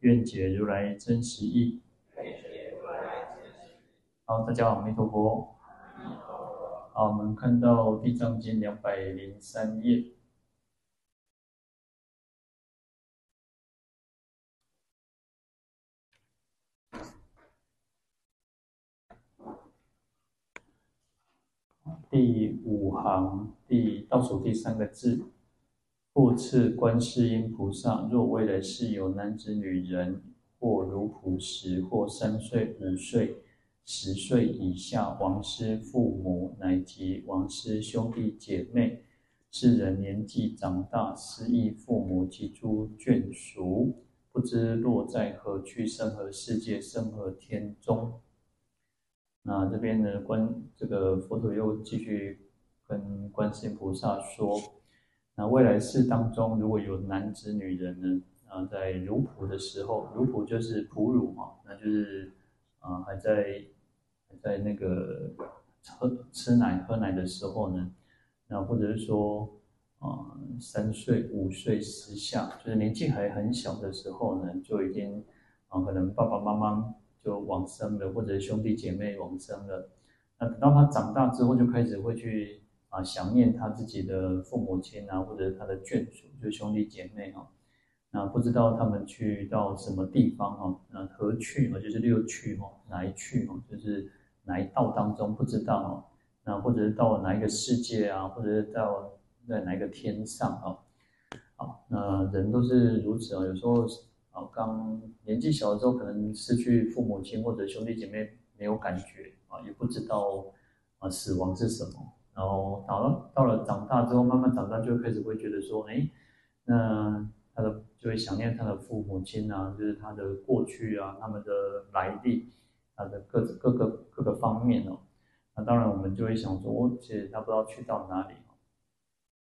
愿解如来真实义。好，大家好，阿弥陀佛。好，我们看到《地藏经》两百零三页。第五行第倒数第三个字。复次，观世音菩萨，若未来世有男子、女人，或如仆时，或三岁、五岁、十岁以下，亡失父母，乃及亡失兄弟姐妹，是人年纪长大，失忆父母及诸眷属，不知落在何去生何世界，生何天中。那这边呢，观这个佛陀又继续跟观世音菩萨说。那未来世当中，如果有男子、女人呢？啊，在如仆的时候，如仆就是哺乳嘛，那就是啊，还在还在那个喝吃奶、喝奶的时候呢，那或者是说啊，三岁、五岁时下，就是年纪还很小的时候呢，就已经啊，可能爸爸妈妈就往生了，或者兄弟姐妹往生了。那等到他长大之后，就开始会去。啊，想念他自己的父母亲啊，或者他的眷属，就兄弟姐妹啊。那不知道他们去到什么地方哈？那何去啊？就是六去哈，哪一趣哈？就是哪一道当中不知道哈。那或者是到哪一个世界啊？或者是到在哪一个天上啊？好，那人都是如此啊。有时候啊，刚年纪小的时候，可能失去父母亲或者兄弟姐妹没有感觉啊，也不知道啊，死亡是什么。然后到了到了长大之后，慢慢长大就开始会觉得说，哎，那他的就会想念他的父母亲啊，就是他的过去啊，他们的来历，他的各各个各个方面哦。那当然我们就会想说，其实他不知道去到哪里。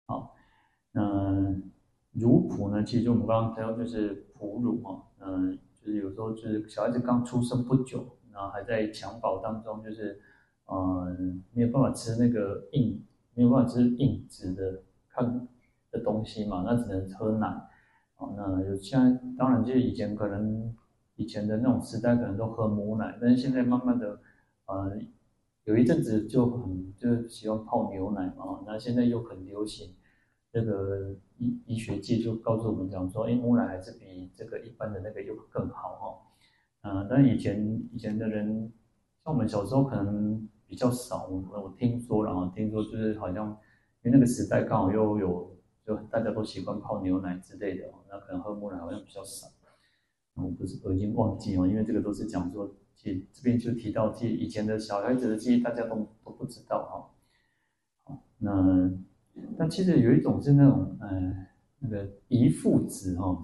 好，那如仆呢，其实我们刚刚提到就是哺乳嘛，嗯，就是有时候就是小孩子刚出生不久，然后还在襁褓当中，就是。嗯，没有办法吃那个硬，没有办法吃硬质的看的东西嘛，那只能喝奶。哦，那有现在当然就是以前可能以前的那种时代可能都喝母奶，但是现在慢慢的，呃，有一阵子就很就喜欢泡牛奶嘛，那现在又很流行，这个医医学界就告诉我们讲说，哎，母奶还是比这个一般的那个又更好哈。嗯、但是以前以前的人，像我们小时候可能。比较少，我我听说了啊，听说就是好像，因为那个时代刚好又有，就大家都习惯泡牛奶之类的，那可能喝母奶好像比较少。我不是我已经忘记了，因为这个都是讲说，其实这边就提到，其实以前的小孩子的记忆大家都都不知道哈。好，那但其实有一种是那种，呃，那个遗腹子哈，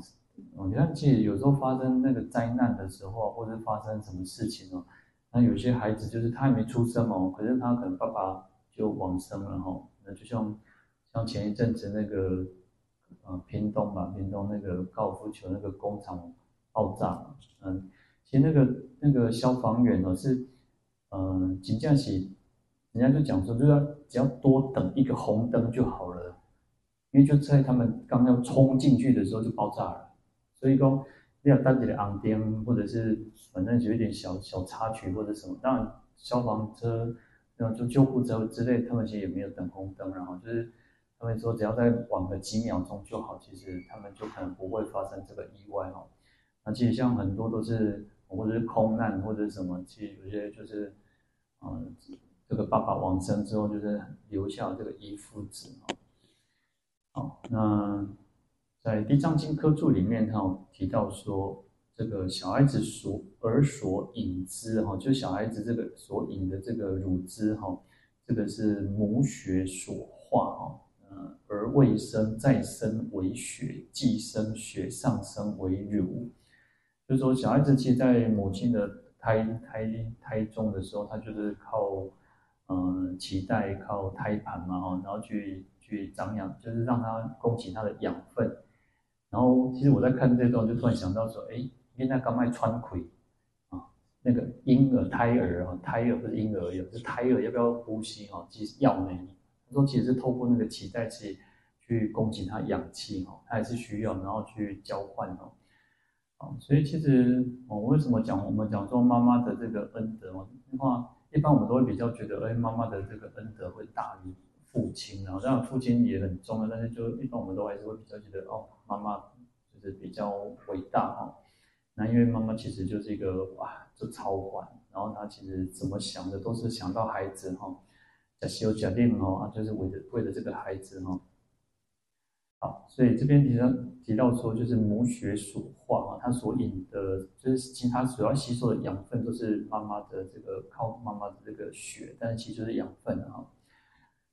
你看其实有时候发生那个灾难的时候，或者发生什么事情哦。那有些孩子就是他还没出生哦，可是他可能爸爸就往生了哈。那就像像前一阵子那个呃屏东吧，屏东那个高尔夫球那个工厂爆炸，嗯，其实那个那个消防员呢是嗯，紧张起，人家就讲说，就要只要多等一个红灯就好了，因为就在他们刚要冲进去的时候就爆炸了，所以说。要单独的红灯，或者是反正有一点小小插曲或者什么，当然消防车，然后就救护车之类，他们其实也没有等红灯，然后就是他们说只要再晚个几秒钟就好，其实他们就可能不会发生这个意外哦。那其实像很多都是或者是空难或者什么，其实有些就是，嗯，这个爸爸往生之后就是留下这个遗腹子哦。好，那。在《地藏经》科注里面，他有提到说，这个小孩子所而所饮之，哈，就小孩子这个所饮的这个乳汁，哈，这个是母血所化，哈，呃，而未生再生为血，既生血上升为乳。就是说，小孩子其实，在母亲的胎胎胎中的时候，他就是靠嗯、脐带、靠胎盘嘛，哈，然后去去长养，就是让他供给他的养分。然后，其实我在看这段，就突然想到说，哎，现在刚卖穿亏啊，那个婴儿、胎儿啊，胎儿不是婴儿，有是胎儿要不要呼吸哈？其实要呢。他说，其实是透过那个脐带去去供给他氧气哈，他还是需要，然后去交换哦。啊，所以其实我为什么讲我们讲说妈妈的这个恩德哦？的话，一般我们都会比较觉得，哎，妈妈的这个恩德会大于父亲然后。当然，父亲也很重要，但是就一般我们都还是会比较觉得，哦，妈妈就是比较伟大哈。那因为妈妈其实就是一个哇，就超管，然后她其实怎么想的都是想到孩子哈。在修假定哦，啊，就是为了为了这个孩子哈。好，所以这边提到提到说，就是母血所化啊，它所引的，就是其他主要吸收的养分都是妈妈的这个靠妈妈的这个血，但是其实就是养分啊。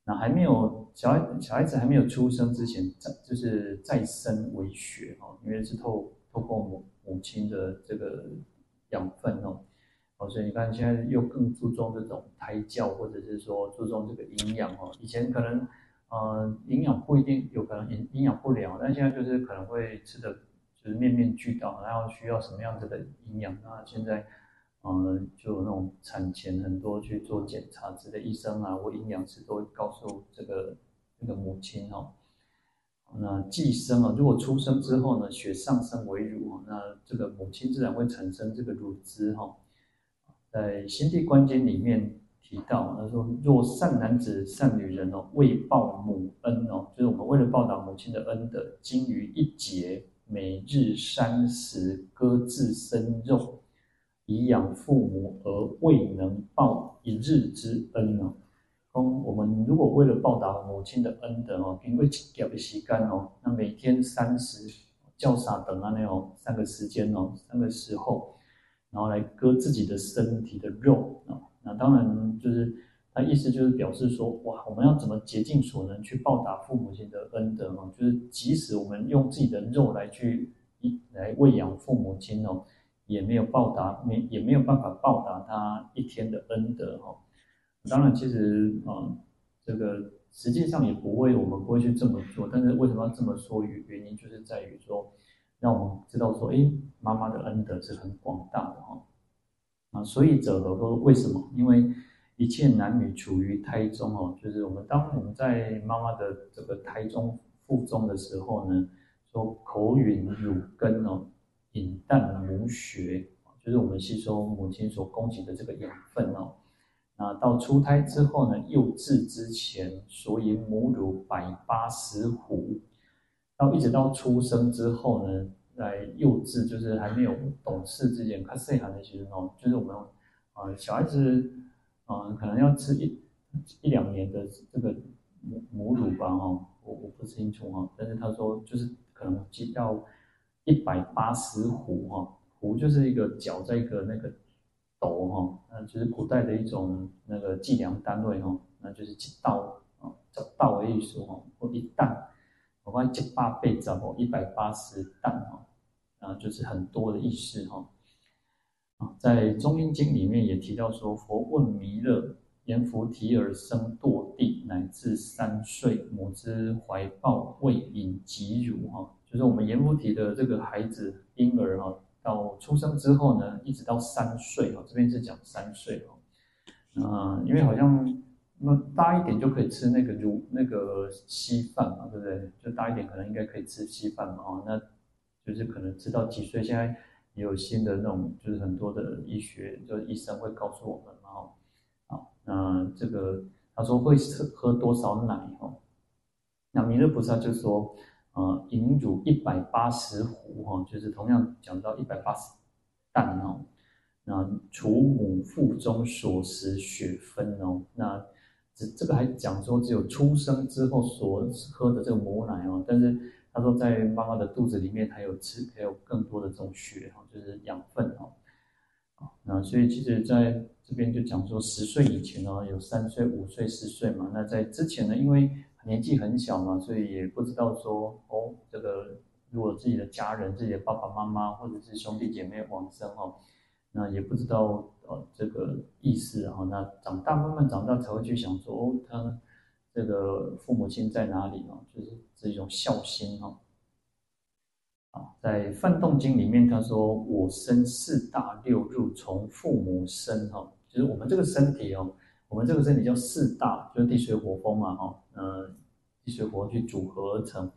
那还没有小孩小孩子还没有出生之前，再就是再生为血哈，因为是透透过母母亲的这个养分哦。哦，所以你看，现在又更注重这种胎教，或者是说注重这个营养哦。以前可能，呃，营养不一定，有可能营营养不良，但现在就是可能会吃的，就是面面俱到，然后需要什么样子的营养啊？现在，呃，就那种产前很多去做检查之类，医生啊或营养师都会告诉这个这个母亲哦，那既生啊，如果出生之后呢，血上升为乳，那这个母亲自然会产生这个乳汁哈。在《心地观经》里面提到，他说：“若善男子、善女人哦，为报母恩哦，就是我们为了报答母亲的恩德，精于一节，每日三食，割自身肉，以养父母，而未能报一日之恩哦。我们如果为了报答母亲的恩德哦，因为给的时间哦，那每天三食，叫啥等啊那种三个时间哦，三个时候。”然后来割自己的身体的肉啊，那当然就是他意思就是表示说，哇，我们要怎么竭尽所能去报答父母亲的恩德哦？就是即使我们用自己的肉来去一来喂养父母亲哦，也没有报答，没也没有办法报答他一天的恩德哈。当然，其实啊，这个实际上也不会，我们不会去这么做。但是为什么要这么说？原原因就是在于说。让我们知道说，哎，妈妈的恩德是很广大的哈。啊，所以者何说为什么？因为一切男女处于胎中哦，就是我们当我们在妈妈的这个胎中腹中的时候呢，说口吮乳根哦，饮啖母血，就是我们吸收母亲所供给的这个养分哦。那到出胎之后呢，幼稚之前所以母乳百八十壶。到一直到出生之后呢，在幼稚就是还没有懂事之前，他细汉的时候，就是我们啊、小孩子啊、可能要吃一一两年的这个母母乳吧哈，我我不清楚哈，但是他说就是可能要一百八十斛哈，斛就是一个搅在一个那个斗哈，那就是古代的一种那个计量单位哈，那就是一斗啊，叫道的意思哈，或一担。我关七八倍子哦，一百八十担哈，啊，就是很多的意思哈。啊，在《中阴经》里面也提到说，佛问弥勒，阎浮提而生堕地，乃至三岁，母之怀抱未饮及乳哈，就是我们阎浮提的这个孩子婴儿哈，到出生之后呢，一直到三岁哈，这边是讲三岁哈，啊，因为好像。那大一点就可以吃那个乳那个稀饭嘛，对不对？就大一点可能应该可以吃稀饭嘛，哦，那就是可能吃到几岁，现在也有新的那种，就是很多的医学，就是医生会告诉我们嘛，哦，好，那这个他说会喝喝多少奶哦？那弥勒菩萨就说，呃，饮乳一百八十壶哈，就是同样讲到一百八十担哦，那除母腹中所食血分哦，那。这这个还讲说只有出生之后所喝的这个母奶哦，但是他说在妈妈的肚子里面还有吃还有更多的这种血哈，就是养分哈，啊，那所以其实在这边就讲说十岁以前哦，有三岁、五岁、十岁嘛，那在之前呢，因为年纪很小嘛，所以也不知道说哦，这个如果自己的家人、自己的爸爸妈妈或者是兄弟姐妹往生哦，那也不知道呃这个意思啊。那长大慢慢长大才会去想说哦，他这个父母亲在哪里哦，就是这种孝心哦。在《梵动经》里面他说：“我生四大六入，从父母生哈，就是我们这个身体哦。”我们这个身体叫四大，就是地水火风嘛，哈，呃，地水火去组合而成，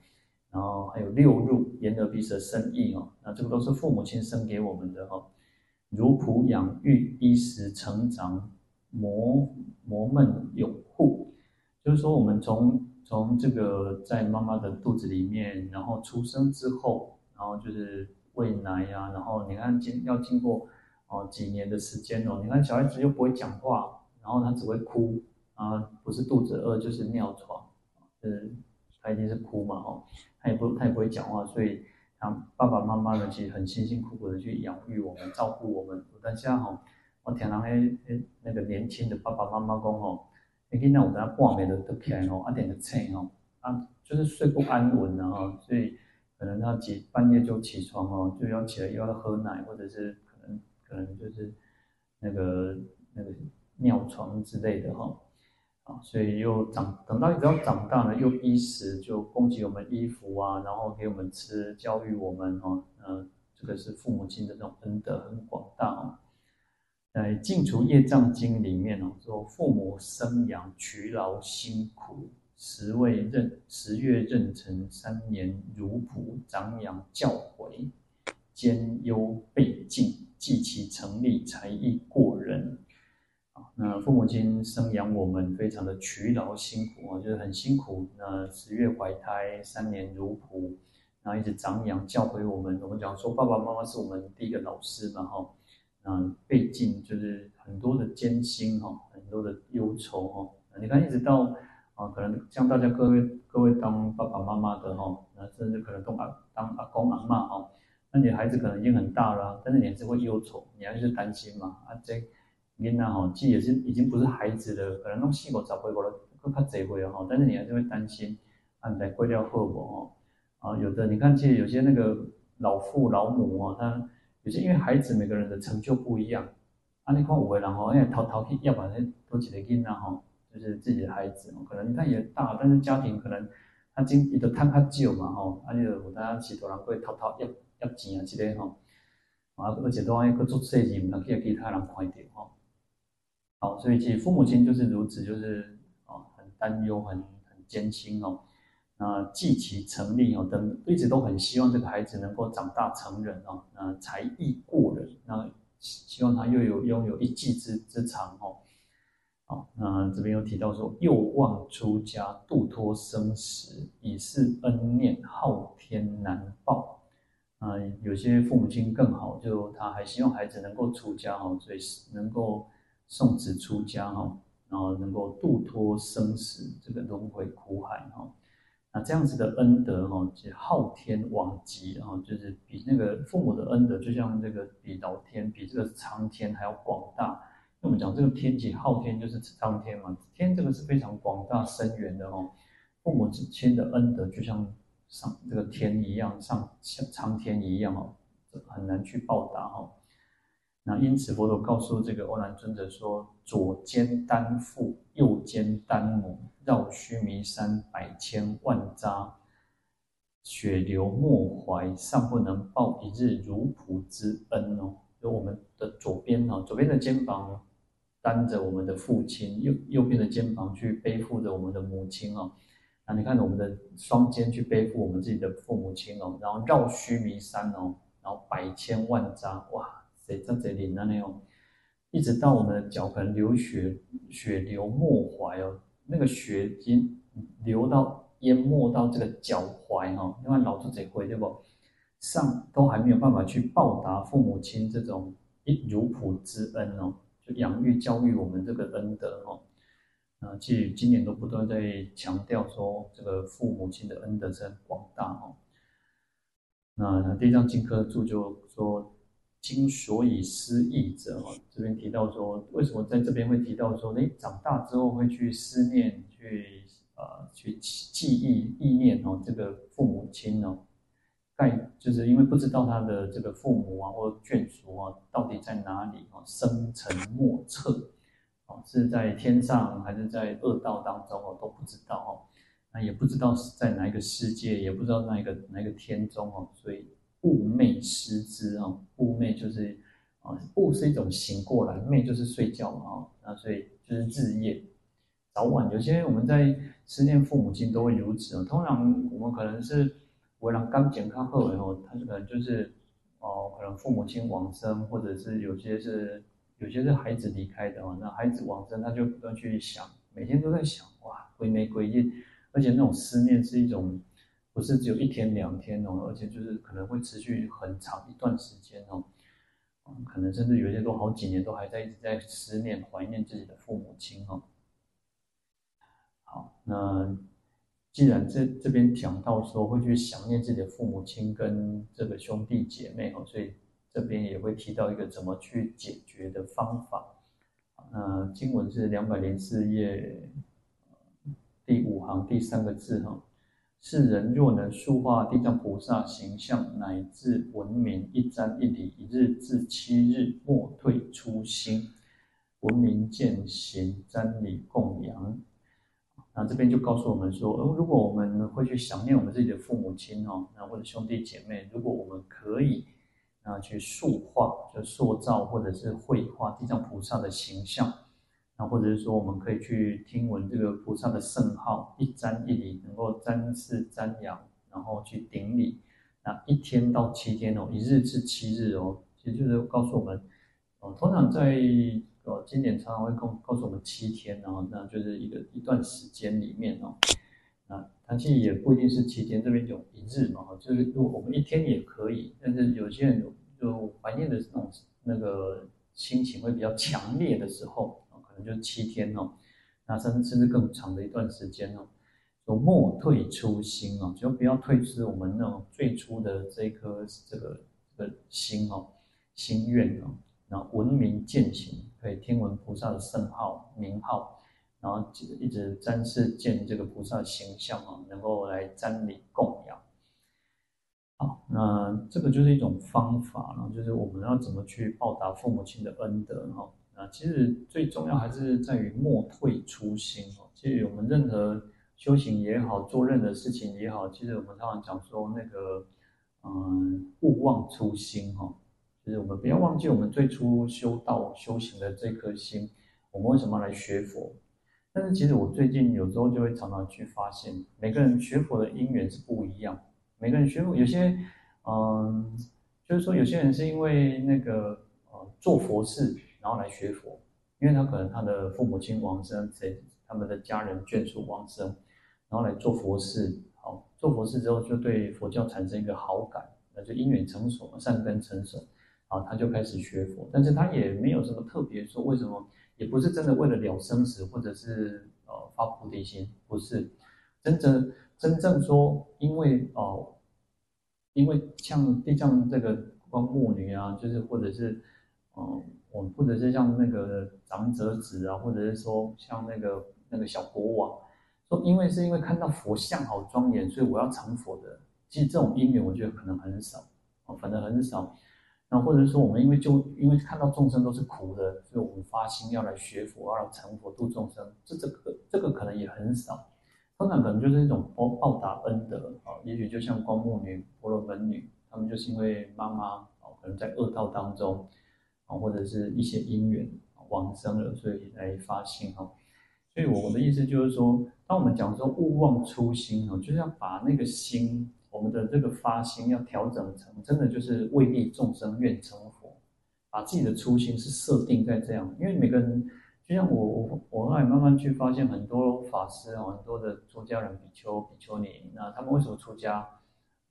然后还有六入，眼耳鼻舌身意，哈，那这个都是父母亲生给我们的，哈，如仆养育，衣食成长，磨磨焖拥护，就是说我们从从这个在妈妈的肚子里面，然后出生之后，然后就是喂奶呀，然后你看经要经过哦几年的时间哦，你看小孩子又不会讲话。然后他只会哭啊，不是肚子饿就是尿床，就是他一定是哭嘛，哦，他也不他也不会讲话，所以他爸爸妈妈呢其实很辛辛苦苦的去养育我们，照顾我们。但现在哈，我听到那那个年轻的爸爸妈妈讲哦，你看那我们半夜都起来哦，一点就醒哦，啊，就是睡不安稳的哈，所以可能他几半夜就起床哦，就要起来又要喝奶，或者是可能可能就是那个那个。尿床之类的哈，啊，所以又长等到你只要长大了，又衣食就供给我们衣服啊，然后给我们吃，教育我们哦，嗯，这个是父母亲的这种恩德很广大啊。在《净除业障经》里面哦，说父母生养劬劳辛苦，十位任十月妊娠，三年如仆，长养教诲，兼优备尽，计其成立，才艺过人。那父母亲生养我们，非常的劬劳辛苦啊，就是很辛苦。那十月怀胎，三年如仆，然后一直长养教诲我们。我们讲说，爸爸妈妈是我们第一个老师嘛，哈。嗯，备尽就是很多的艰辛哈，很多的忧愁哈。你看，一直到啊，可能像大家各位各位当爸爸妈妈的哈，那甚至可能当阿当阿公阿嬷哈，那你孩子可能已经很大了，但是你还是会忧愁，你还是担心嘛，啊这。囡仔吼，既也是已经不是孩子了，可能弄细个早回过来，更较济回了哈。但是你还是会担心，啊，你在过掉后果哦。啊，有的你看，其实有些那个老父老母哦，他有些因为孩子每个人的成就不一样，啊，你看有的人吼，哎，偷偷去要把那多几个囡仔吼，就是自己的孩子，可能他也大，但是家庭可能他经济都贪较少嘛吼，啊，你就有当许多人会偷偷要要钱啊之类吼，啊，而且都爱去做生意，唔能去其他人看到吼。好，所以其实父母亲就是如此，就是啊，很担忧，很很艰辛哦。那计其成立哦，等一直都很希望这个孩子能够长大成人哦，那才艺过人，那希望他又有拥有一技之之长哦。好，那这边又提到说，又望出家，度脱生死，以示恩念，昊天难报。啊，有些父母亲更好，就他还希望孩子能够出家哦，所以能够。送子出家哈，然后能够度脱生死这个轮回苦海哈，那这样子的恩德哈，就昊天罔极哈，就是比那个父母的恩德，就像这个比老天比这个苍天还要广大。那我们讲这个天极昊天，就是苍天嘛，天这个是非常广大深远的哦。父母之亲的恩德，就像上这个天一样，上像苍天一样哦，很难去报答哦。那因此，佛陀告诉这个欧兰尊者说：“左肩担父，右肩担母，绕须弥山百千万匝，血流莫怀，尚不能报一日如仆之恩哦。”就我们的左边哦，左边的肩膀担着我们的父亲，右右边的肩膀去背负着我们的母亲哦。那你看，我们的双肩去背负我们自己的父母亲哦，然后绕须弥山哦，然后百千万匝，哇！在在这里那种，一直到我们的脚盆流血，血流没怀哦，那个血已经流到淹没到这个脚踝哈，因为老子这回对不？上都还没有办法去报答父母亲这种一乳哺之恩哦，养育教育我们这个恩德哦。啊，其实今年都不断在强调说，这个父母亲的恩德是很广大哦。那地藏经科注就说。今所以思忆者，这边提到说，为什么在这边会提到说，诶，长大之后会去思念，去呃去记忆意念哦，这个父母亲哦，盖就是因为不知道他的这个父母啊或眷属啊到底在哪里哦，生辰莫测哦，是在天上还是在恶道当中哦，都不知道哦，那也不知道是在哪一个世界，也不知道哪一个哪一个天中哦，所以寤寐思之哦，寤寐就是。啊，寤是一种醒过来，寐就是睡觉嘛，啊，那所以就是日夜早晚，有些我们在思念父母亲都会如此哦。通常我们可能是为了刚健康后，然后他可能就是哦，可能父母亲往生，或者是有些是有些是孩子离开的哦，那孩子往生，他就不断去想，每天都在想，哇，归没归夜，而且那种思念是一种不是只有一天两天哦，而且就是可能会持续很长一段时间哦。可能甚至有些都好几年都还在一直在思念怀念自己的父母亲哦。好，那既然这这边讲到说会去想念自己的父母亲跟这个兄弟姐妹哈，所以这边也会提到一个怎么去解决的方法。那经文是两百零四页第五行第三个字哈。世人若能塑化地藏菩萨形象，乃至闻名一瞻一礼，一日至七日，莫退初心，闻名见行瞻礼供养。那这边就告诉我们说，如果我们会去想念我们自己的父母亲哦，那或者兄弟姐妹，如果我们可以啊去塑化，就塑造或者是绘画地藏菩萨的形象。那或者是说，我们可以去听闻这个菩萨的圣号，一瞻一礼，能够瞻视瞻仰，然后去顶礼。那一天到七天哦，一日至七日哦，其实就是告诉我们，哦，通常在哦经典常常会告告诉我们七天，然后那就是一个一段时间里面哦，那它其实也不一定是七天，这边有一日嘛，就是如果我们一天也可以，但是有些人就怀念的那种那个心情会比较强烈的时候。可能就七天哦，那甚至甚至更长的一段时间哦，就莫退初心哦，就不要退失我们那种最初的这颗这个这个心哦，心愿哦，然后闻名见行，可以听闻菩萨的圣号名号，然后一直瞻视见这个菩萨的形象哦，能够来瞻礼供养。好，那这个就是一种方法，然后就是我们要怎么去报答父母亲的恩德哈。那，其实最重要还是在于莫退初心哦。其实我们任何修行也好，做任何事情也好，其实我们常常讲说那个，嗯，勿忘初心哈。就是我们不要忘记我们最初修道修行的这颗心。我们为什么来学佛？但是其实我最近有时候就会常常去发现，每个人学佛的因缘是不一样。每个人学佛，有些嗯，就是说有些人是因为那个呃做佛事。然后来学佛，因为他可能他的父母亲往生，谁他们的家人眷属往生，然后来做佛事。好，做佛事之后就对佛教产生一个好感，那就因缘成熟，善根成熟，啊，他就开始学佛。但是他也没有什么特别说为什么，也不是真的为了了生死，或者是呃发菩提心，不是真正真正说，因为哦、因为像地藏这个光目女啊，就是或者是嗯。呃我或者是像那个长者子啊，或者是说像那个那个小国王，说因为是因为看到佛像好庄严，所以我要成佛的。其实这种因缘，我觉得可能很少，啊，反正很少。那或者是说我们因为就因为看到众生都是苦的，所以我们发心要来学佛，要来成佛度众生。这这个这个可能也很少。通常可能就是一种报报答恩德啊，也许就像光目女、婆罗门女，他们就是因为妈妈啊，可能在恶道当中啊。或者是一些因缘往生了，所以来发心哈。所以我的意思就是说，当我们讲说勿忘初心哦，就是要把那个心，我们的这个发心要调整成真的就是为利众生愿成佛，把自己的初心是设定在这样。因为每个人，就像我我我后来慢慢去发现，很多法师啊，很多的出家人比丘比丘尼，那他们为什么出家？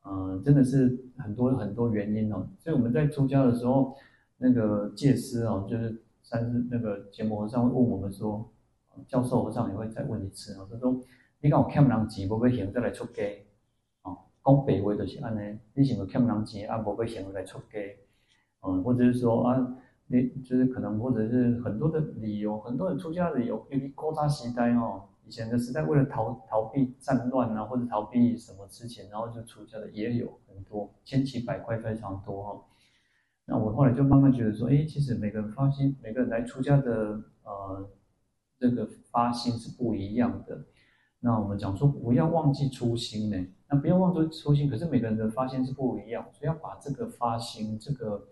嗯，真的是很多很多原因哦。所以我们在出家的时候。那个戒师哦，就是三世那个羯摩和尚会问我们说，教授和尚也会再问一次哦。他说：“你讲我欠人钱，无要还再来出家。讲白话就是安尼，你是不欠人钱啊，无要还来出家？嗯，或者是说啊，你就是可能或者是很多的理由，很多人出家的理由，因为古早时代哦，以前的时代为了逃逃避战乱啊，或者逃避什么之前，然后就出家的也有很多，千奇百怪非常多哈。那我后来就慢慢觉得说，哎，其实每个人发心，每个人来出家的呃这个发心是不一样的。那我们讲说不要忘记初心呢，那不要忘记初心，可是每个人的发心是不一样，所以要把这个发心这个。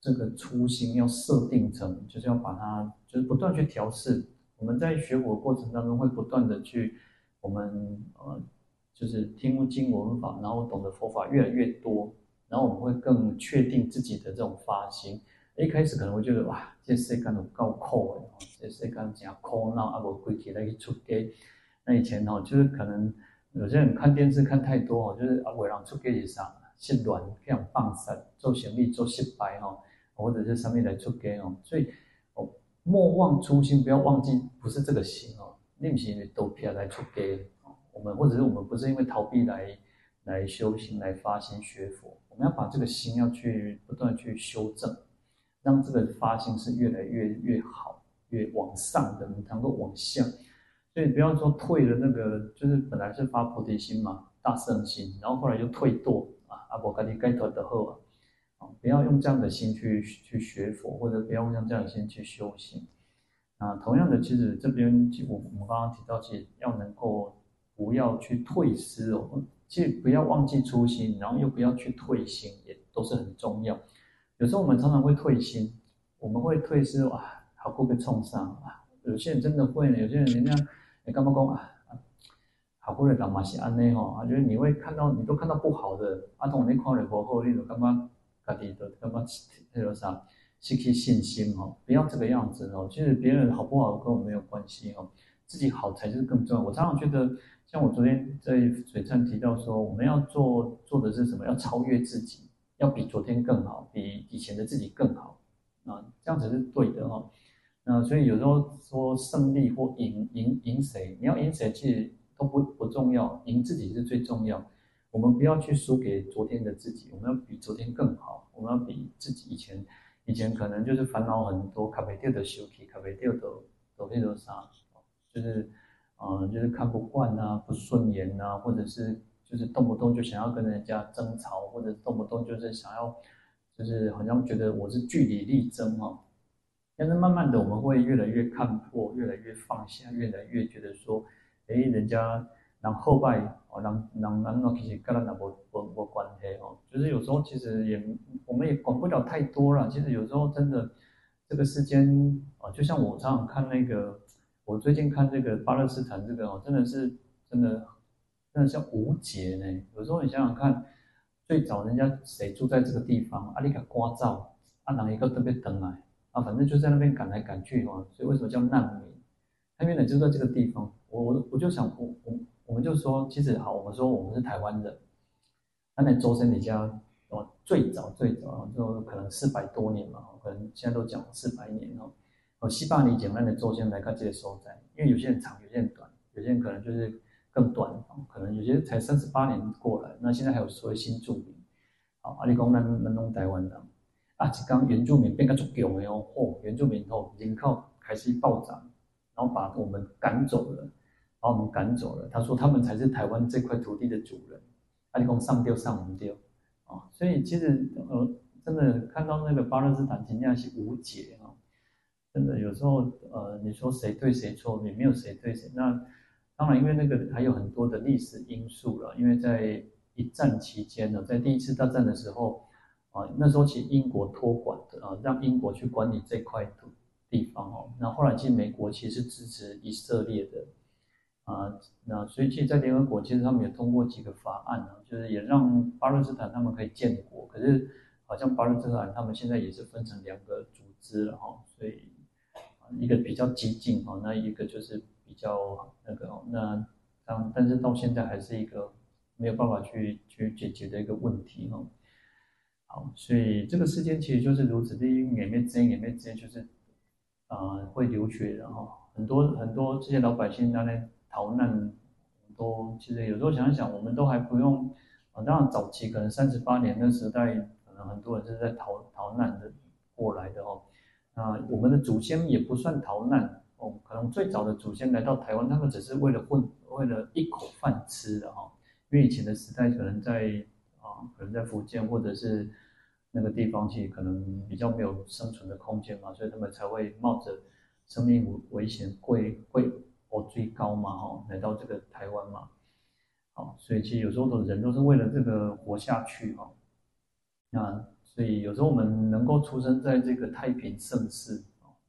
这个初心要设定成，就是要把它，就是不断去调试。我们在学佛过程当中，会不断的去，我们呃，就是听经闻法，然后懂得佛法越来越多，然后我们会更确定自己的这种发心。一开始可能会觉得哇，这世间有够苦的，这世间真苦恼，啊，无规矩来去出家。那以前哦，就是可能有些人看电视看太多哦，就是啊，为了出家是啥，失恋，这样放散，做生意做失败哦。或者是上面来出家哦，所以哦，莫忘初心，不要忘记不是这个心哦，另行都偏来出家哦。我们或者是我们不是因为逃避来来修行来发心学佛，我们要把这个心要去不断去修正，让这个发心是越来越越好，越往上的，能够往下。所以不要说退了那个，就是本来是发菩提心嘛，大圣心，然后后来又退堕啊，阿婆跟你该脱的后啊。不要用这样的心去去学佛，或者不要用这样的心去修行。啊，同样的，其实这边我我们刚刚提到，其实要能够不要去退失哦，其实不要忘记初心，然后又不要去退心，也都是很重要。有时候我们常常会退心，我们会退失啊，好过被冲上啊。有些人真的会呢，有些人人家你干嘛讲啊？好过的干嘛是安内哈？啊，就是你会看到，你都看到不好的，啊，同你看了过后，你就干嘛？到底的干嘛？那个啥，失去信心哦，不要这个样子哦。其实别人好不好跟我没有关系哦，自己好才是更重要。我常常觉得，像我昨天在水忏提到说，我们要做做的是什么？要超越自己，要比昨天更好，比以前的自己更好啊，这样子是对的哦。那所以有时候说胜利或赢赢赢谁，你要赢谁其实都不不重要，赢自己是最重要。我们不要去输给昨天的自己，我们要比昨天更好。我们要比自己以前，以前可能就是烦恼很多，卡没掉的修气，卡没掉的都那种啥，就是，嗯、就是看不惯啊，不顺眼啊，或者是就是动不动就想要跟人家争吵，或者动不动就是想要，就是好像觉得我是据理力争啊。但是慢慢的，我们会越来越看破，越来越放下，越来越觉得说，哎，人家。然后后拜哦，让让让那其实跟咱也无无无关系哦，就是有时候其实也我们也管不了太多了。其实有时候真的这个世间啊，就像我常常看那个，我最近看这个巴勒斯坦这个哦，真的是真的真的像无解呢。有时候你想想看，最早人家谁住在这个地方？阿里卡瓜照，阿南一个特别等来反正就在那边赶来赶去哦。所以为什么叫难民？他原来就在这个地方。我我我就想我我。我们就说，其实好，我们说我们是台湾人，那在周深你家哦，最早最早就可能四百多年嘛，可能现在都讲四百年哦。哦，西巴尼简单的周深来看这些所在，因为有些人长，有些人短，有些人可能就是更短，可能有些才三十八年过来，那现在还有所谓新住民，好，阿里公那那弄台湾的，啊，只刚原住民变个足强的哦，嚯，原住民后人口开始暴涨，然后把我们赶走了。把我们赶走了。他说他们才是台湾这块土地的主人。阿里公上吊上唔吊啊！所以其实呃，真的看到那个巴勒斯坦真的是无解啊！真的有时候呃，你说谁对谁错，也没有谁对谁。那当然，因为那个还有很多的历史因素了。因为在一战期间呢，在第一次大战的时候啊，那时候其实英国托管的啊，让英国去管理这块土地方哦。那后来其实美国其实是支持以色列的。啊，那所以其实，在联合国，其实他们也通过几个法案呢，就是也让巴勒斯坦他们可以建国。可是，好像巴勒斯坦他们现在也是分成两个组织了哈，所以一个比较激进哈，那一个就是比较那个那但，但是到现在还是一个没有办法去去解决的一个问题哈。好，所以这个世间其实就是如此的，也没争，也没争，就是、呃、会流血的哈，很多很多这些老百姓拿来。逃难都其实有时候想想，我们都还不用啊。当然早期可能三十八年的时代，可能很多人是在逃逃难的过来的哦。啊，我们的祖先也不算逃难哦，可能最早的祖先来到台湾，他们只是为了混，为了一口饭吃的哈。因为以前的时代可能在可能在福建或者是那个地方，其实可能比较没有生存的空间嘛，所以他们才会冒着生命危险，贵贵哦最高嘛哈，来到这个台湾嘛。好，所以其实有时候的人都是为了这个活下去哈。那所以有时候我们能够出生在这个太平盛世，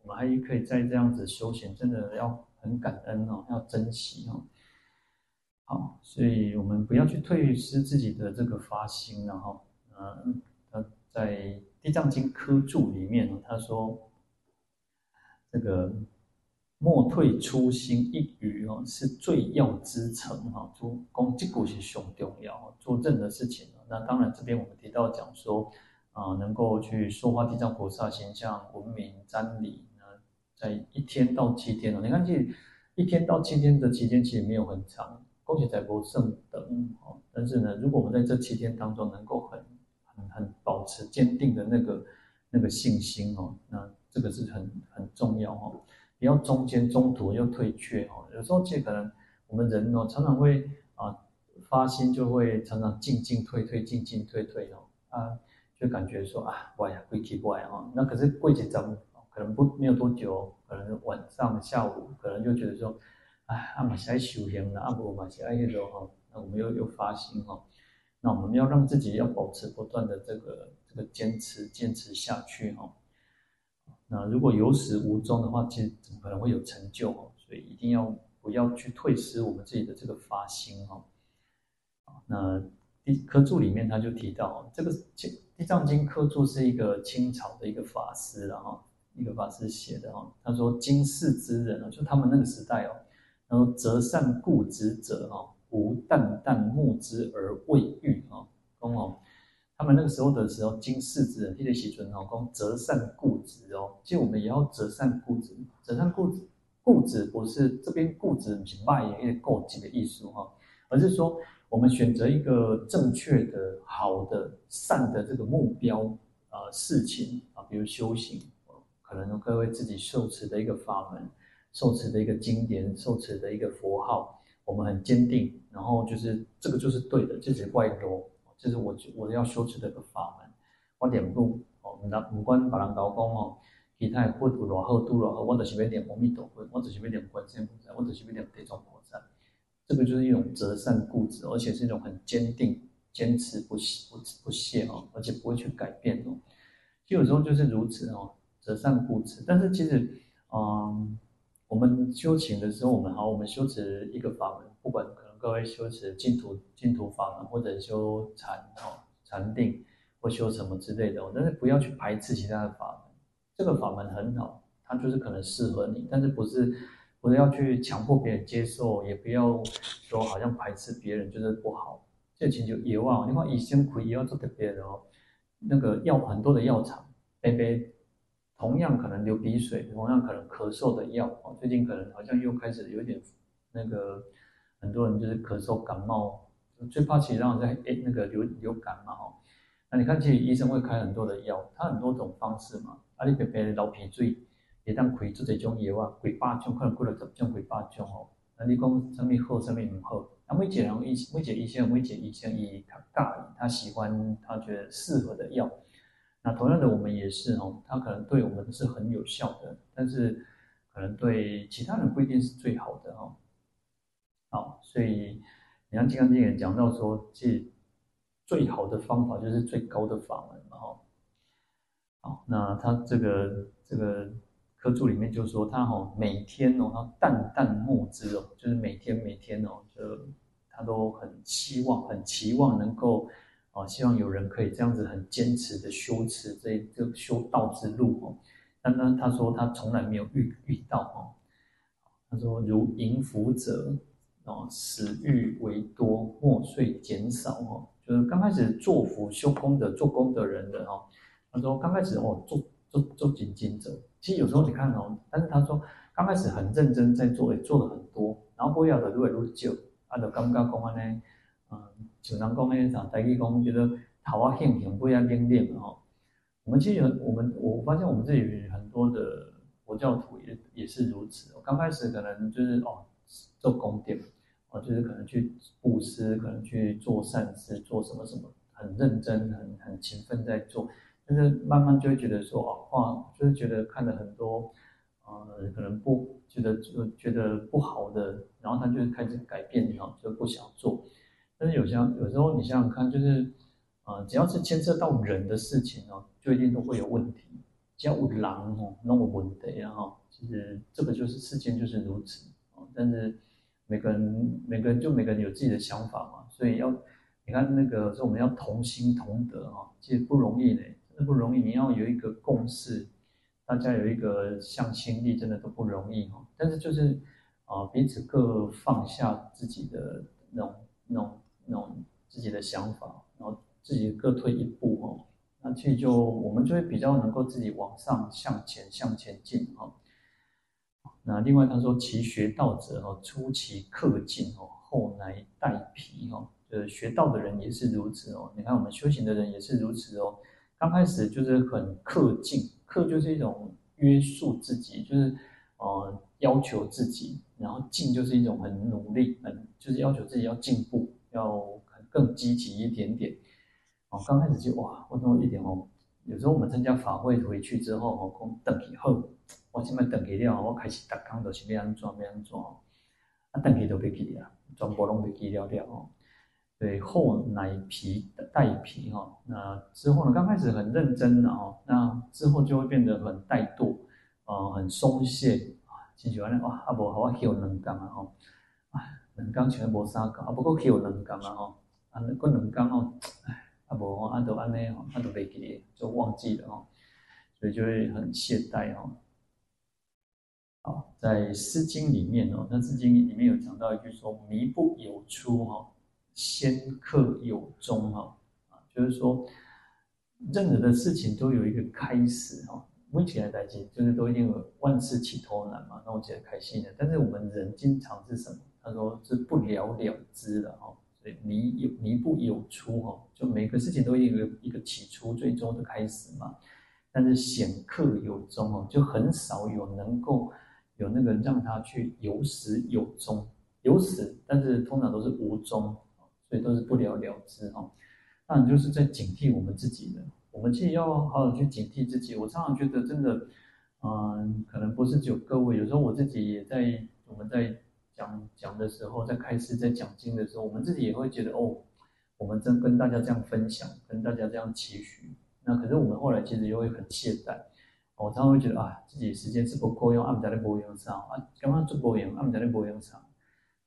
我们还可以在这样子修行，真的要很感恩哦，要珍惜哦。好，所以我们不要去退失自己的这个发心，然后，嗯，他在《地藏经》科注里面，他说，这个莫退初心一语哦，是最要之诚哈。做功绩果是很重要，做任何事情。那当然，这边我们提到讲说，啊、能够去说化地藏菩萨形象，闻名瞻礼，呢，在一天到七天哦，你看，这一天到七天的期间其实没有很长，恭喜在不胜等哦。但是呢，如果我们在这七天当中能够很、很、很保持坚定的那个那个信心哦，那这个是很很重要哦，不要中间中途又退却哦。有时候其实可能我们人哦，常常会啊。发心就会常常进进退退，进进退退哦，啊，就感觉说啊，我呀会奇怪哦。那可是过几阵，可能不没有多久，可能晚上下午，可能就觉得说，哎，阿玛西修行了，阿不玛西爱那种哈，那我们又又发心哈，那我们要让自己要保持不断的这个这个坚持坚持下去哈。那如果有始无终的话，其实怎么可能会有成就哦？所以一定要不要去退失我们自己的这个发心哈。那地科注里面他就提到，这个地藏经科注是一个清朝的一个法师，然后一个法师写的哈。他说今世之人啊，就他们那个时代哦，然后择善固执者哦，无惮惮慕之而未遇啊。公哦，他们那个时候的时候，经世之人，替的写准哦，公择善固执哦，其实我们也要择善固执，择善固执，固执不是这边固执不是卖也有固执的意思哈，而是说。我们选择一个正确的、好的、善的这个目标、呃，事情啊，比如修行，可能各位自己受持的一个法门、受持的一个经典、受持的一个佛号，我们很坚定，然后就是这个就是对的，这是外罗，这是我我要修持的一个法门。我点不哦，那不管别人搞讲哦，其他佛度多好，度多好，我就是要念阿弥陀佛，我就是要念观世音菩萨，我就是要念地藏菩萨。这个就是一种择善固执，而且是一种很坚定、坚持不懈、不不懈哦，而且不会去改变哦。就有时候就是如此哦，择善固执。但是其实，嗯，我们修行的时候，我们好，我们修持一个法门，不管可能各位修持净土净土法门，或者修禅哦禅定，或修什么之类的，但是不要去排斥其他的法门。这个法门很好，它就是可能适合你，但是不是。不要去强迫别人接受，也不要说好像排斥别人就是不好。这请求也忘，你看以前苦也要做特别的哦，那个药很多的药厂，杯杯同样可能流鼻水，同样可能咳嗽的药啊，最近可能好像又开始有点那个很多人就是咳嗽感冒，最怕其实让人在诶那个流流感嘛哦。那你看其实医生会开很多的药，他很多种方式嘛，啊你杯杯流鼻水。也当开做这种药啊，几百种，可能过了十种、几百种哦。那你讲什么好，什么不好？那每一个人医，每一个医生，每一个医生伊他大，他喜欢，他觉得适合的药。那同样的，我们也是哦，他可能对我们是很有效的，但是可能对其他人不一定是最好的哦。好，所以你像《金刚经》也讲到说，即最好的方法就是最高的法门嘛哈。好，那他这个这个。科注里面就说他哦，每天哦，他惮惮慕之哦，就是每天每天哦，就他都很希望、很期望能够哦，希望有人可以这样子很坚持的修持这这修道之路哦。但呢，他说他从来没有遇遇到哦。他说如迎福者哦，始欲为多，末遂减少哦。就是刚开始做福修功德、做功德人的哦。他说刚开始哦，做做做紧紧者。其实有时候你看哦，但是他说刚开始很认真在做，也做了很多，然后不要的越来越少，啊，就刚刚讲安呢，嗯，就人讲那啥，大家讲觉得头啊轻轻，不要练练嘛吼。我们其实我们我发现我们这里很多的佛教徒也也是如此。刚开始可能就是哦做功德，哦就是可能去布施，可能去做善事，做什么什么，很认真，很很勤奋在做。但是慢慢就会觉得说哦，哇，就是觉得看了很多，呃，可能不觉得就觉得不好的，然后他就开始改变，哈，就不想做。但是有些有时候你想想看，就是。啊，只要是牵涉到人的事情哦，就一定都会有问题。只要有狼哦，那么问题啊哈，其实这个就是世间就是如此啊。但是每个人每个人就每个人有自己的想法嘛，所以要你看那个说我们要同心同德哈，其实不容易嘞，真的不容易。你要有一个共识，大家有一个向心力，真的都不容易哈。但是就是啊，彼此各放下自己的那种那种那种自己的想法，然后。自己各退一步哦，那其实就我们就会比较能够自己往上向前向前进哈。那另外他说，其学道者哦，初其克尽哦，后来殆疲哦，就是学道的人也是如此哦。你看我们修行的人也是如此哦。刚开始就是很克尽，克就是一种约束自己，就是呃要求自己，然后进就是一种很努力，很就是要求自己要进步，要更积极一点点。哦，刚开始就哇，我那么一点哦，有时候我们参加法会回去之后哦，讲等以后，我现在等起了，我开始打工都是要安怎要安怎，啊，等起都别记了，全部拢别记了了哦。对，后来疲怠疲哈，那之后呢，刚开始很认真的哦，那之后就会变得很怠惰，呃，很松懈啊，真喜欢哇，啊无好我休两工啊吼，啊，两工全部三工，啊不过休两工啊吼，啊那个两工哦，唉。啊不，按都按呢，按都没记，就忘记了哦，所以就会很懈怠哦。好，在《诗经》里面哦，那《诗经》里面有讲到一句说：“靡不有初哈，先克有终哈。”啊，就是说，任何的事情都有一个开始哈。问起来在即，就是都一定有万事起头难嘛，那我觉得开心的。但是我们人经常是什么？他说是不了了之的哈。所以靡有靡不有出哈，就每个事情都有一个一个起初、最终的开始嘛。但是显克有终哦，就很少有能够有那个让他去有始有终，有始，但是通常都是无终，所以都是不了了之哈。那你就是在警惕我们自己的，我们其实要好好去警惕自己。我常常觉得真的，嗯，可能不是只有各位，有时候我自己也在，我们在。讲讲的时候，在开示、在讲经的时候，我们自己也会觉得哦，我们真跟大家这样分享，跟大家这样期许。那可是我们后来其实又会很懈怠，我常常会觉得啊，自己时间是不够用，按在那播用上啊，刚刚做播用，按在那播用上。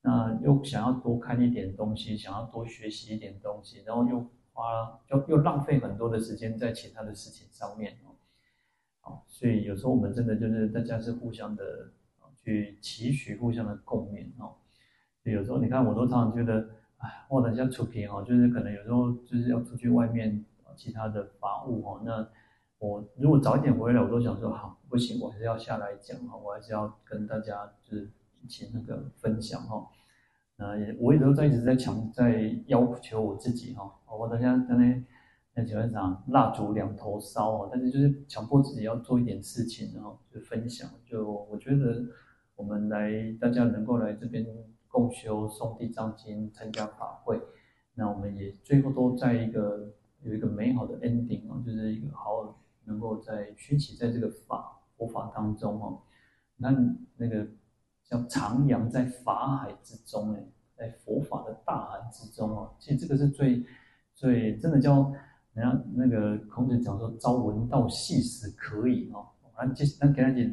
那又想要多看一点东西，想要多学习一点东西，然后又花，又又浪费很多的时间在其他的事情上面哦。所以有时候我们真的就是大家是互相的。去期许互相的共勉哦，有时候你看，我都常常觉得，哎，我等下出品哦，就是可能有时候就是要出去外面其他的法务哦，那我如果早一点回来，我都想说，好，不行，我还是要下来讲哈，我还是要跟大家就是一起那个分享哈，那也我也都在一直在强在要求我自己哈，我等下在那那基本上蜡烛两头烧哦，但是就是强迫自己要做一点事情，然后就分享，就我觉得。我们来，大家能够来这边共修诵地藏经、参加法会，那我们也最后都在一个有一个美好的 ending 哦，就是一个好能够在熏习在这个法佛法当中哦。那那个叫徜徉在法海之中哎，在佛法的大海之中哦，其实这个是最最真的叫人家那个孔子讲说，朝闻道，夕死可矣哦。啊，这那给他讲。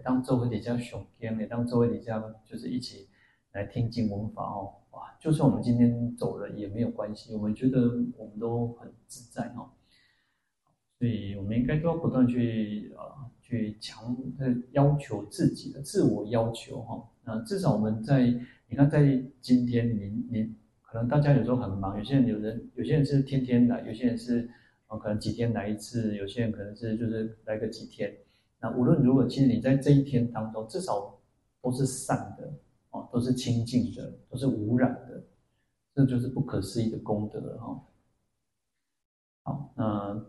当周围底下熊天，每当周围底下就是一起来听经闻法哦，哇！就算我们今天走了也没有关系，我们觉得我们都很自在哦。所以，我们应该都要不断去啊，去强呃要求自己的自我要求哈。那至少我们在你看，在今天，你你可能大家有时候很忙，有些人有人有些人是天天来，有些人是啊可能几天来一次，有些人可能是就是来个几天。那无论如何，其实你在这一天当中，至少都是善的哦，都是清净的，都是无染的，这就是不可思议的功德了哈。好，那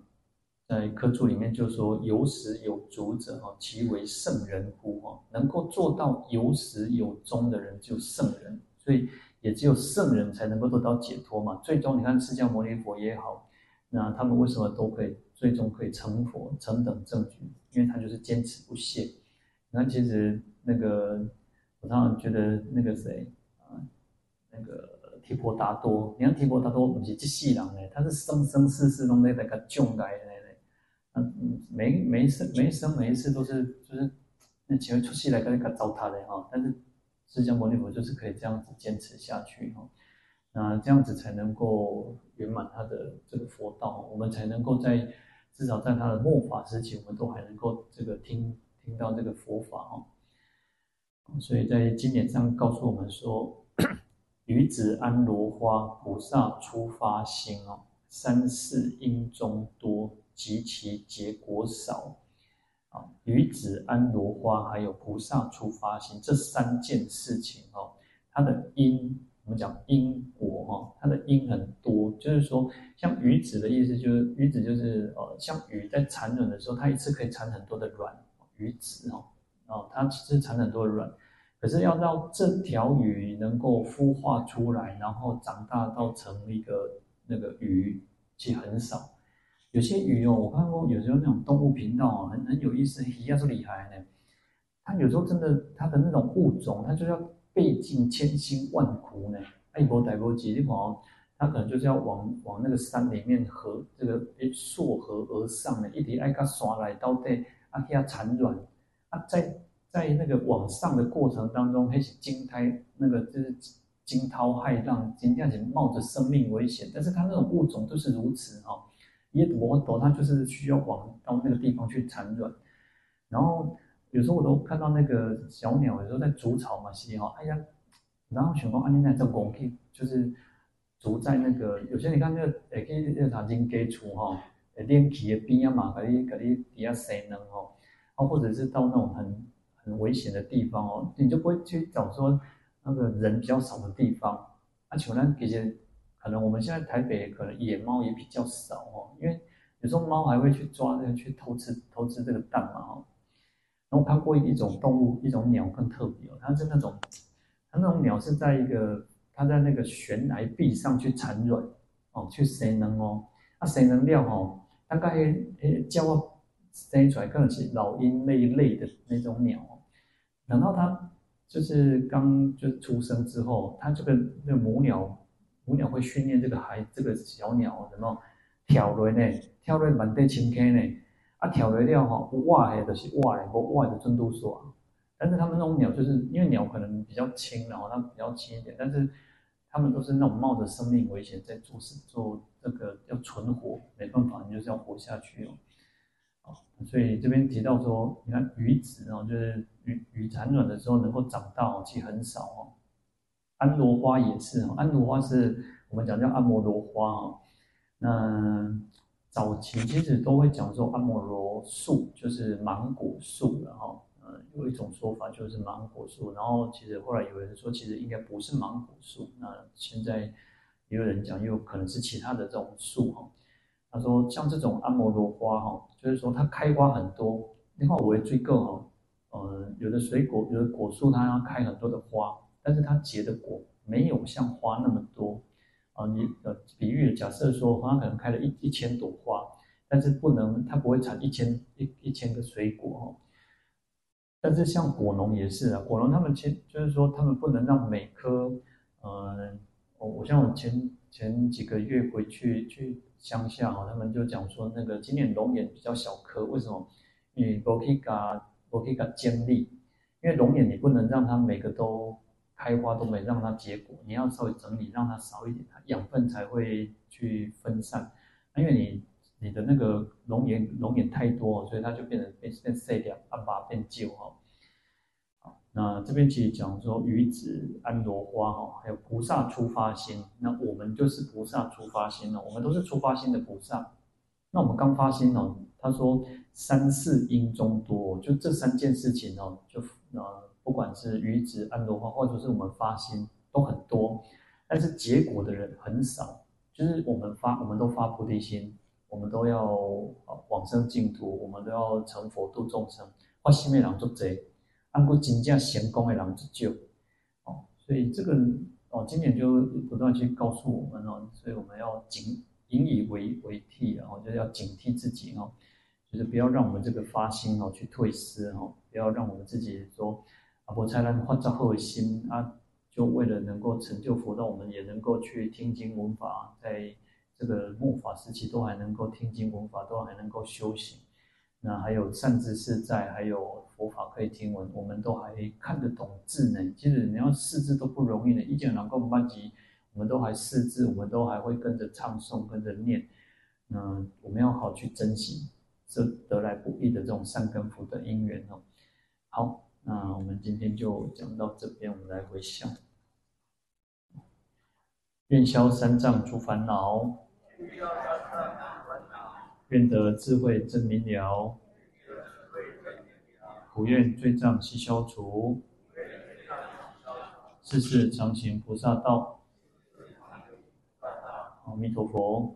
在科注里面就说：“有始有终者，哈，其为圣人乎？哈，能够做到有始有终的人，就圣人。所以，也只有圣人才能够得到解脱嘛。最终，你看释迦牟尼佛也好，那他们为什么都可以最终可以成佛、成等正觉？因为他就是坚持不懈。你看，其实那个我常常觉得那个谁啊，那个。”提婆达多，你看提婆达多不是这世人嘞，他是生生世世都在那个救来的嘞，嗯，每每一生每一生每一次都是就是那前面出世来跟那个糟蹋的哈，但是释迦牟尼佛就是可以这样子坚持下去哈，那这样子才能够圆满他的这个佛道，我们才能够在至少在他的末法时期，我们都还能够这个听听到这个佛法哦，所以在经典上告诉我们说。女子安罗花，菩萨初发心哦。三世因中多，及其结果少。啊，于子安罗花，还有菩萨初发心这三件事情哦，它的因，我们讲因果哈，它的因很多，就是说，像鱼子的意思就是鱼子就是呃，像鱼在产卵的时候，它一次可以产很多的卵，鱼子哦，哦，它其实产很多的卵。可是要让这条鱼能够孵化出来，然后长大到成一个那个鱼，其实很少。有些鱼哦，我看过，有时候那种动物频道啊，很很有意思，鱼要是厉害呢。它有时候真的，它的那种物种，它就要费尽千辛万苦呢。一波带波几，你看哦，它可能就是要往往那个山里面河这个诶溯河而上呢，一直爱个刷来到底啊，给它产卵啊，在。在那个往上的过程当中，还是惊涛，那个就是惊涛骇浪，今天是冒着生命危险。但是它那种物种就是如此哈，耶摩多它就是需要往到那个地方去产卵。然后有时候我都看到那个小鸟，有时候在筑巢嘛，是哈，哎呀，然后想说啊，你那这工可以就是筑在那个，有些你看那个诶，可以那啥金鸡厝哈，练皮的边啊嘛，可以可以底下生能哈，啊，或者是到那种很。很危险的地方哦，你就不会去找说那个人比较少的地方。而且呢，其实可能我们现在台北可能野猫也比较少哦，因为有时候猫还会去抓那个去偷吃偷吃这个蛋嘛哦。然后看过一种动物，一种鸟更特别哦，它是那种它那种鸟是在一个它在那个悬崖壁上去产卵哦，去生能哦，它生能料哦，大概诶叫啊。生出来可能是老鹰那一类的那种鸟，等到它就是刚就出生之后，它这个那母鸟母鸟会训练这个孩这个小鸟什么跳落呢？跳落满地青坑呢？啊，跳落了哈，哇的是哇的，不哇的真度数啊。但是他们那种鸟，就是因为鸟可能比较轻，然后它比较轻一点，但是他们都是那种冒着生命危险在做事，做这个要存活，没办法，你就是要活下去哦。所以这边提到说，你看鱼子哦，就是鱼鱼产卵的时候能够长大其实很少哦。安罗花也是哦，安罗花是我们讲叫阿摩罗花哦。那早期其实都会讲说阿摩罗树就是芒果树然后呃，有一种说法就是芒果树，然后其实后来有人说其实应该不是芒果树，那现在也有人讲又可能是其他的这种树哈。他说像这种阿摩罗花哈。就是说，它开花很多。另外，我也追够哈，嗯，有的水果，有的果树，它要开很多的花，但是它结的果没有像花那么多。啊、你呃，比喻假设说，它可能开了一一千朵花，但是不能，它不会产一千一一千个水果哈。但是像果农也是啊，果农他们其就是说，他们不能让每颗，呃，我我像我前前几个月回去去。乡下哈，他们就讲说，那个今年龙眼比较小颗，为什么？因为不可以嘎，不可以嘎尖利，因为龙眼你不能让它每个都开花都没让它结果，你要稍微整理，让它少一点，它养分才会去分散。因为你你的那个龙眼龙眼太多，所以它就变成变变细点，暗把变旧哈。那这边其实讲说，鱼子安罗花哈，还有菩萨初发心。那我们就是菩萨初发心哦，我们都是初发心的菩萨。那我们刚发心哦，他说三世因中多，就这三件事情哦，就呃，不管是愚子安罗花，或者是我们发心都很多，但是结果的人很少。就是我们发，我们都发菩提心，我们都要往生净土，我们都要成佛度众生。发心的人足济，按过真正成功的人足少。哦，所以这个哦，今年就不断去告诉我们哦，所以我们要警引以为为惕，然后就要警惕自己哦，就是不要让我们这个发心哦去退失哦，不要让我们自己说我才能发这好心啊，就为了能够成就佛道，我们也能够去听经闻法，在。这个末法时期都还能够听经闻法，都还能够修行，那还有善知识在，还有佛法可以听闻，我们都还看得懂字呢。其实你要识字都不容易的，一讲能够班级，我们都还识字，我们都还会跟着唱诵，跟着念。嗯，我们要好去珍惜这得来不易的这种善根福的因缘哦。好，那我们今天就讲到这边，我们来回想。愿消三障诸烦恼，愿得智慧真明了，不愿罪障悉消除，世世常行菩萨道。阿弥陀佛。